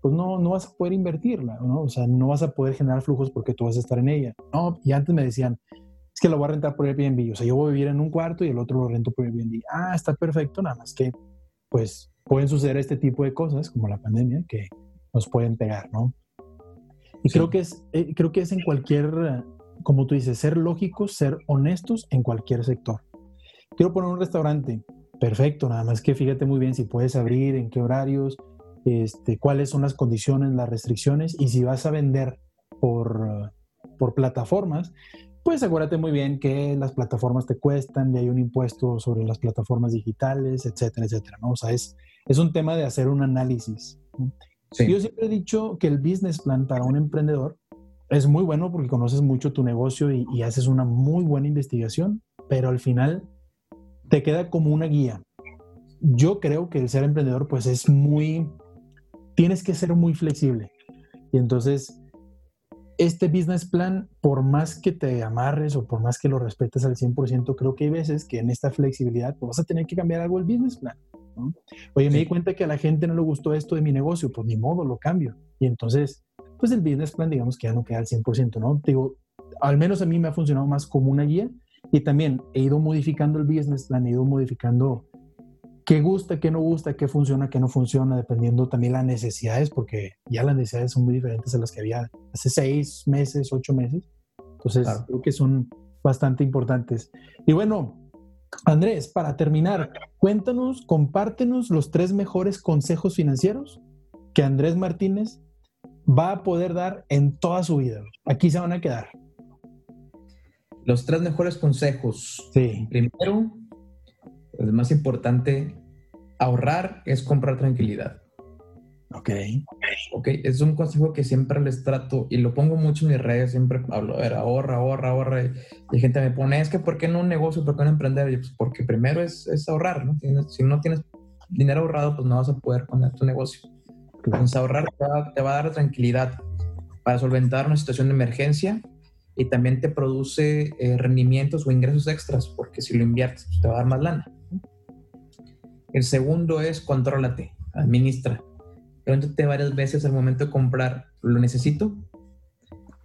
pues no, no vas a poder invertirla, ¿no? O sea, no vas a poder generar flujos porque tú vas a estar en ella. No, y antes me decían, es que lo voy a rentar por Airbnb. O sea, yo voy a vivir en un cuarto y el otro lo rento por Airbnb. Ah, está perfecto, nada más que, pues, pueden suceder este tipo de cosas, como la pandemia, que nos pueden pegar, ¿no? Y creo, que es, eh, creo que es en cualquier, como tú dices, ser lógicos, ser honestos en cualquier sector. Quiero poner un restaurante, perfecto, nada más que fíjate muy bien si puedes abrir, en qué horarios, este, cuáles son las condiciones, las restricciones y si vas a vender por, por plataformas, pues acuérdate muy bien que las plataformas te cuestan y hay un impuesto sobre las plataformas digitales, etcétera, etcétera, ¿no? O sea, es, es un tema de hacer un análisis. Yo siempre he dicho que el business plan para un emprendedor es muy bueno porque conoces mucho tu negocio y, y haces una muy buena investigación, pero al final te queda como una guía. Yo creo que el ser emprendedor pues es muy, tienes que ser muy flexible. Y entonces, este business plan, por más que te amarres o por más que lo respetes al 100%, creo que hay veces que en esta flexibilidad pues, vas a tener que cambiar algo el business plan. Oye, me di cuenta que a la gente no le gustó esto de mi negocio, pues ni modo, lo cambio. Y entonces, pues el business plan, digamos que ya no queda al 100%, ¿no? Digo, al menos a mí me ha funcionado más como una guía y también he ido modificando el business plan, he ido modificando qué gusta, qué no gusta, qué funciona, qué no funciona, dependiendo también las necesidades, porque ya las necesidades son muy diferentes a las que había hace seis meses, ocho meses. Entonces, creo que son bastante importantes. Y bueno, Andrés, para terminar, cuéntanos, compártenos los tres mejores consejos financieros que Andrés Martínez va a poder dar en toda su vida. Aquí se van a quedar. Los tres mejores consejos. Sí. Primero, el más importante, ahorrar es comprar tranquilidad. Ok. Ok, es un consejo que siempre les trato y lo pongo mucho en mis redes, siempre hablo, a ver, ahorra, ahorra, ahorra. Y, gente me pone, es que ¿por qué no un negocio, por qué no emprender? Y pues porque primero es, es ahorrar, ¿no? si no tienes dinero ahorrado, pues no vas a poder poner tu negocio. Entonces ahorrar te va, te va a dar tranquilidad para solventar una situación de emergencia y también te produce eh, rendimientos o ingresos extras, porque si lo inviertes, pues te va a dar más lana. El segundo es contrólate, administra pregúntate varias veces al momento de comprar, ¿lo necesito?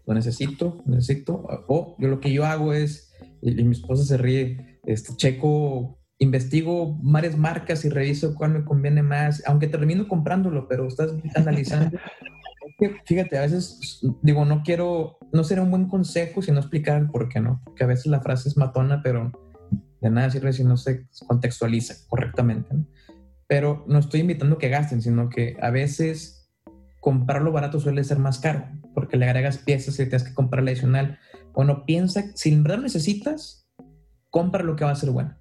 ¿Lo necesito? ¿Lo necesito? O yo lo que yo hago es, y, mi esposa se ríe, este, checo, investigo varias marcas y reviso cuál me conviene más, aunque termino comprándolo, pero estás analizando. [LAUGHS] Fíjate, a veces digo, no quiero, no será un buen consejo si no explicar por qué no, porque a veces la frase es matona, pero de nada sirve si no se contextualiza correctamente. ¿no? pero no estoy invitando que gasten, sino que a veces comprarlo barato suele ser más caro, porque le agregas piezas y tienes que comprar adicional. Bueno, piensa, si en verdad necesitas, compra lo que va a ser bueno.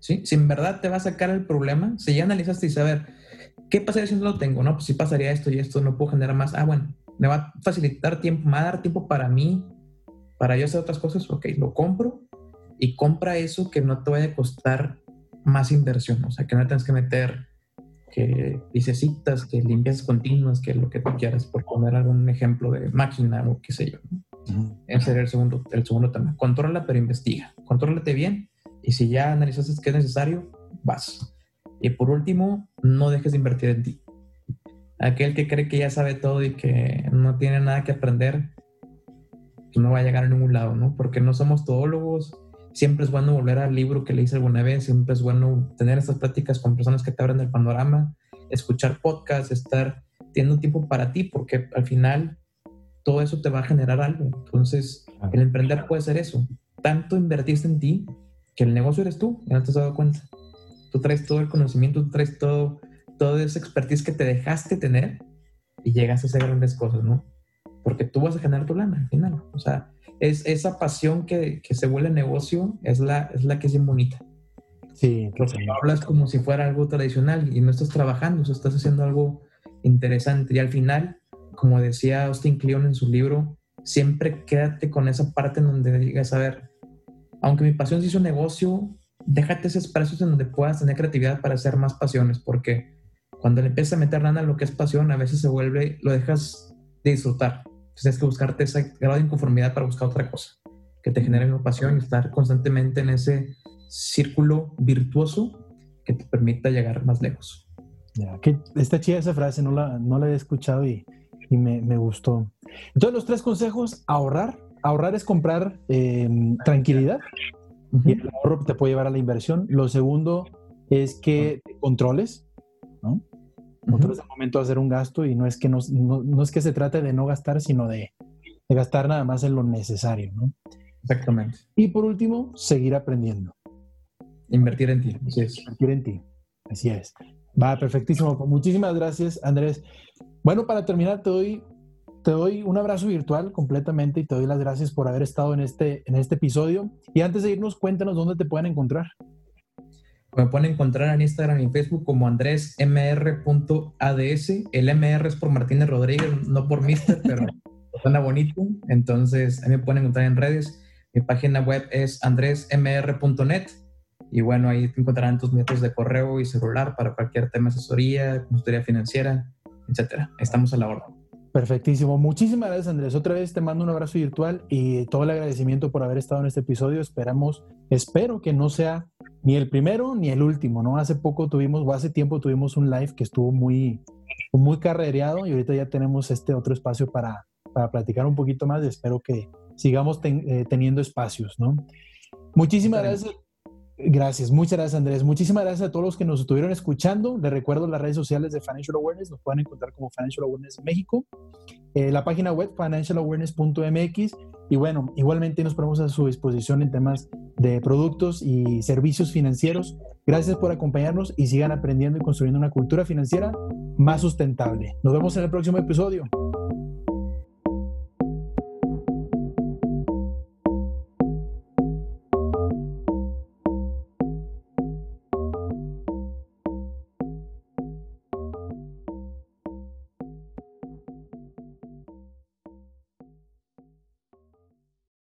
¿Sí? Si en verdad te va a sacar el problema, si ya analizaste y saber, ¿qué pasaría si no lo tengo? No, pues si pasaría esto y esto, no puedo generar más. Ah, bueno, me va a facilitar tiempo, me va a dar tiempo para mí, para yo hacer otras cosas, ok, lo compro y compra eso que no te vaya a costar más inversión, o sea, que no tengas que meter que necesitas, que limpias continuas, que lo que tú quieras, por poner algún ejemplo de máquina o qué sé yo. Ese sería el segundo, el segundo tema. Controla, pero investiga. Contrólate bien y si ya analizaste que es necesario, vas. Y por último, no dejes de invertir en ti. Aquel que cree que ya sabe todo y que no tiene nada que aprender, pues no va a llegar a ningún lado, ¿no? Porque no somos todólogos, Siempre es bueno volver al libro que leíste alguna vez, siempre es bueno tener estas prácticas con personas que te abren el panorama, escuchar podcasts, estar teniendo tiempo para ti, porque al final todo eso te va a generar algo. Entonces, el emprender puede ser eso. Tanto invertiste en ti que el negocio eres tú, ya no te has dado cuenta. Tú traes todo el conocimiento, tú traes todo, toda esa expertise que te dejaste tener y llegas a hacer grandes cosas, ¿no? Porque tú vas a generar tu lana al final. O sea, es esa pasión que, que, se vuelve negocio es la, es la que es bien bonita. Sí, porque hablas como si fuera algo tradicional y no estás trabajando, o estás haciendo algo interesante. Y al final, como decía Austin Kleon en su libro, siempre quédate con esa parte en donde digas, a ver, aunque mi pasión se hizo negocio, déjate esos espacios en donde puedas tener creatividad para hacer más pasiones, porque cuando le empiezas a meter nada a lo que es pasión, a veces se vuelve, lo dejas de disfrutar. Entonces tienes que buscarte ese grado de inconformidad para buscar otra cosa que te genere una pasión y estar constantemente en ese círculo virtuoso que te permita llegar más lejos. Ya, que está chida esa frase, no la, no la he escuchado y, y me, me, gustó. Entonces, los tres consejos, ahorrar. Ahorrar es comprar em, tranquilidad y el ahorro te puede llevar a la inversión. Lo segundo es que te controles, ¿no? Nosotros es el momento de hacer un gasto y no es que, no, no, es que se trate de no gastar, sino de, de, gastar nada más en lo necesario, ¿no? Exactamente. Y por último, seguir aprendiendo. Invertir en ti, así es. Invertir en ti, así es. Va, perfectísimo. Muchísimas gracias, Andrés. Bueno, para terminar, te doy, te doy un abrazo virtual completamente y te doy las gracias por haber estado en este, en este episodio. Y antes de irnos, cuéntanos dónde te pueden encontrar. Me pueden encontrar en Instagram y Facebook como andresmr.ads. El MR es por Martínez Rodríguez, no por Mister, [LAUGHS] pero suena bonito. Entonces, ahí me pueden encontrar en redes. Mi página web es andresmr.net. Y bueno, ahí encontrarán tus métodos de correo y celular para cualquier tema de asesoría, consultoría financiera, etcétera. Estamos a la orden. Perfectísimo. Muchísimas gracias, Andrés. Otra vez te mando un abrazo virtual y todo el agradecimiento por haber estado en este episodio. Esperamos, espero que no sea ni el primero ni el último, ¿no? Hace poco tuvimos, o hace tiempo tuvimos un live que estuvo muy, muy carrereado y ahorita ya tenemos este otro espacio para, para platicar un poquito más y espero que sigamos eh, teniendo espacios, ¿no? Muchísimas gracias. Gracias, muchas gracias Andrés. Muchísimas gracias a todos los que nos estuvieron escuchando. Les recuerdo las redes sociales de Financial Awareness, nos pueden encontrar como Financial Awareness México, eh, la página web financialawareness.mx y bueno, igualmente nos ponemos a su disposición en temas de productos y servicios financieros. Gracias por acompañarnos y sigan aprendiendo y construyendo una cultura financiera más sustentable. Nos vemos en el próximo episodio.